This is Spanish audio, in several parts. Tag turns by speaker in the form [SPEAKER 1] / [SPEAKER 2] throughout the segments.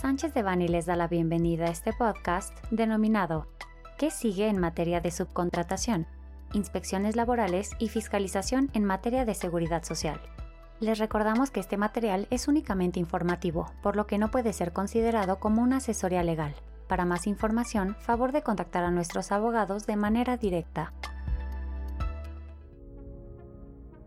[SPEAKER 1] Sánchez de Bani les da la bienvenida a este podcast denominado ¿Qué sigue en materia de subcontratación? Inspecciones laborales y fiscalización en materia de seguridad social. Les recordamos que este material es únicamente informativo, por lo que no puede ser considerado como una asesoría legal. Para más información, favor de contactar a nuestros abogados de manera directa.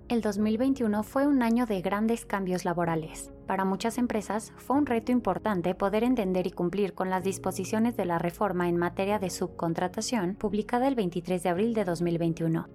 [SPEAKER 1] El 2021 fue un año de grandes cambios laborales. Para muchas empresas fue un reto importante poder entender y cumplir con las disposiciones de la reforma en materia de subcontratación publicada el 23 de abril de 2021.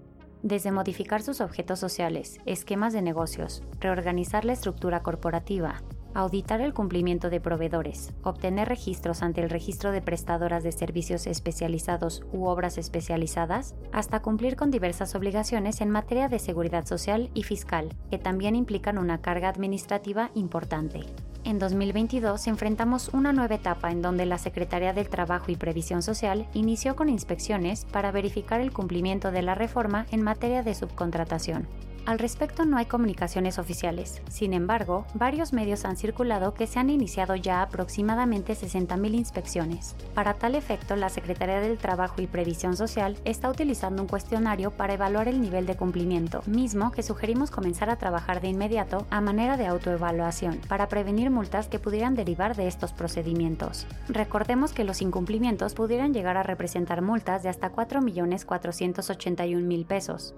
[SPEAKER 1] Desde modificar sus objetos sociales, esquemas de negocios, reorganizar la estructura corporativa, auditar el cumplimiento de proveedores, obtener registros ante el registro de prestadoras de servicios especializados u obras especializadas, hasta cumplir con diversas obligaciones en materia de seguridad social y fiscal, que también implican una carga administrativa importante. En 2022 enfrentamos una nueva etapa en donde la Secretaría del Trabajo y Previsión Social inició con inspecciones para verificar el cumplimiento de la reforma en materia de subcontratación. Al respecto no hay comunicaciones oficiales, sin embargo, varios medios han circulado que se han iniciado ya aproximadamente 60.000 inspecciones. Para tal efecto, la Secretaría del Trabajo y Previsión Social está utilizando un cuestionario para evaluar el nivel de cumplimiento, mismo que sugerimos comenzar a trabajar de inmediato a manera de autoevaluación, para prevenir multas que pudieran derivar de estos procedimientos. Recordemos que los incumplimientos pudieran llegar a representar multas de hasta 4.481.000 pesos.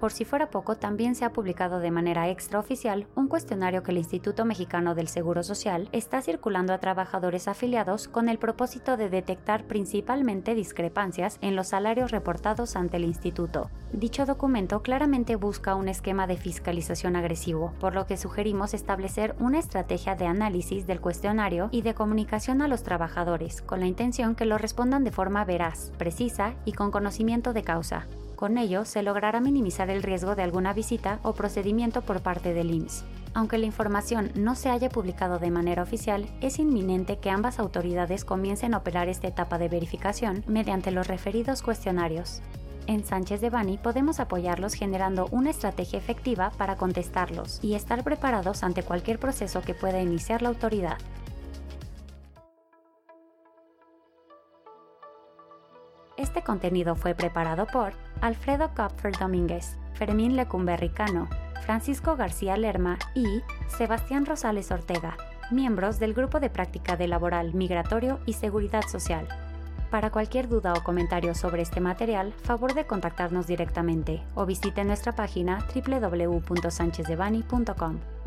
[SPEAKER 1] Por si fuera poco, también se ha publicado de manera extraoficial un cuestionario que el Instituto Mexicano del Seguro Social está circulando a trabajadores afiliados con el propósito de detectar principalmente discrepancias en los salarios reportados ante el instituto. Dicho documento claramente busca un esquema de fiscalización agresivo, por lo que sugerimos establecer una estrategia de análisis del cuestionario y de comunicación a los trabajadores, con la intención que lo respondan de forma veraz, precisa y con conocimiento de causa. Con ello, se logrará minimizar el riesgo de alguna visita o procedimiento por parte del IMSS. Aunque la información no se haya publicado de manera oficial, es inminente que ambas autoridades comiencen a operar esta etapa de verificación mediante los referidos cuestionarios. En Sánchez de Bani podemos apoyarlos generando una estrategia efectiva para contestarlos y estar preparados ante cualquier proceso que pueda iniciar la autoridad. Este contenido fue preparado por Alfredo Kopfer Domínguez, Fermín Lecumberricano, Francisco García Lerma y Sebastián Rosales Ortega, miembros del Grupo de Práctica de Laboral, Migratorio y Seguridad Social. Para cualquier duda o comentario sobre este material, favor de contactarnos directamente o visite nuestra página www.sanchezdevani.com.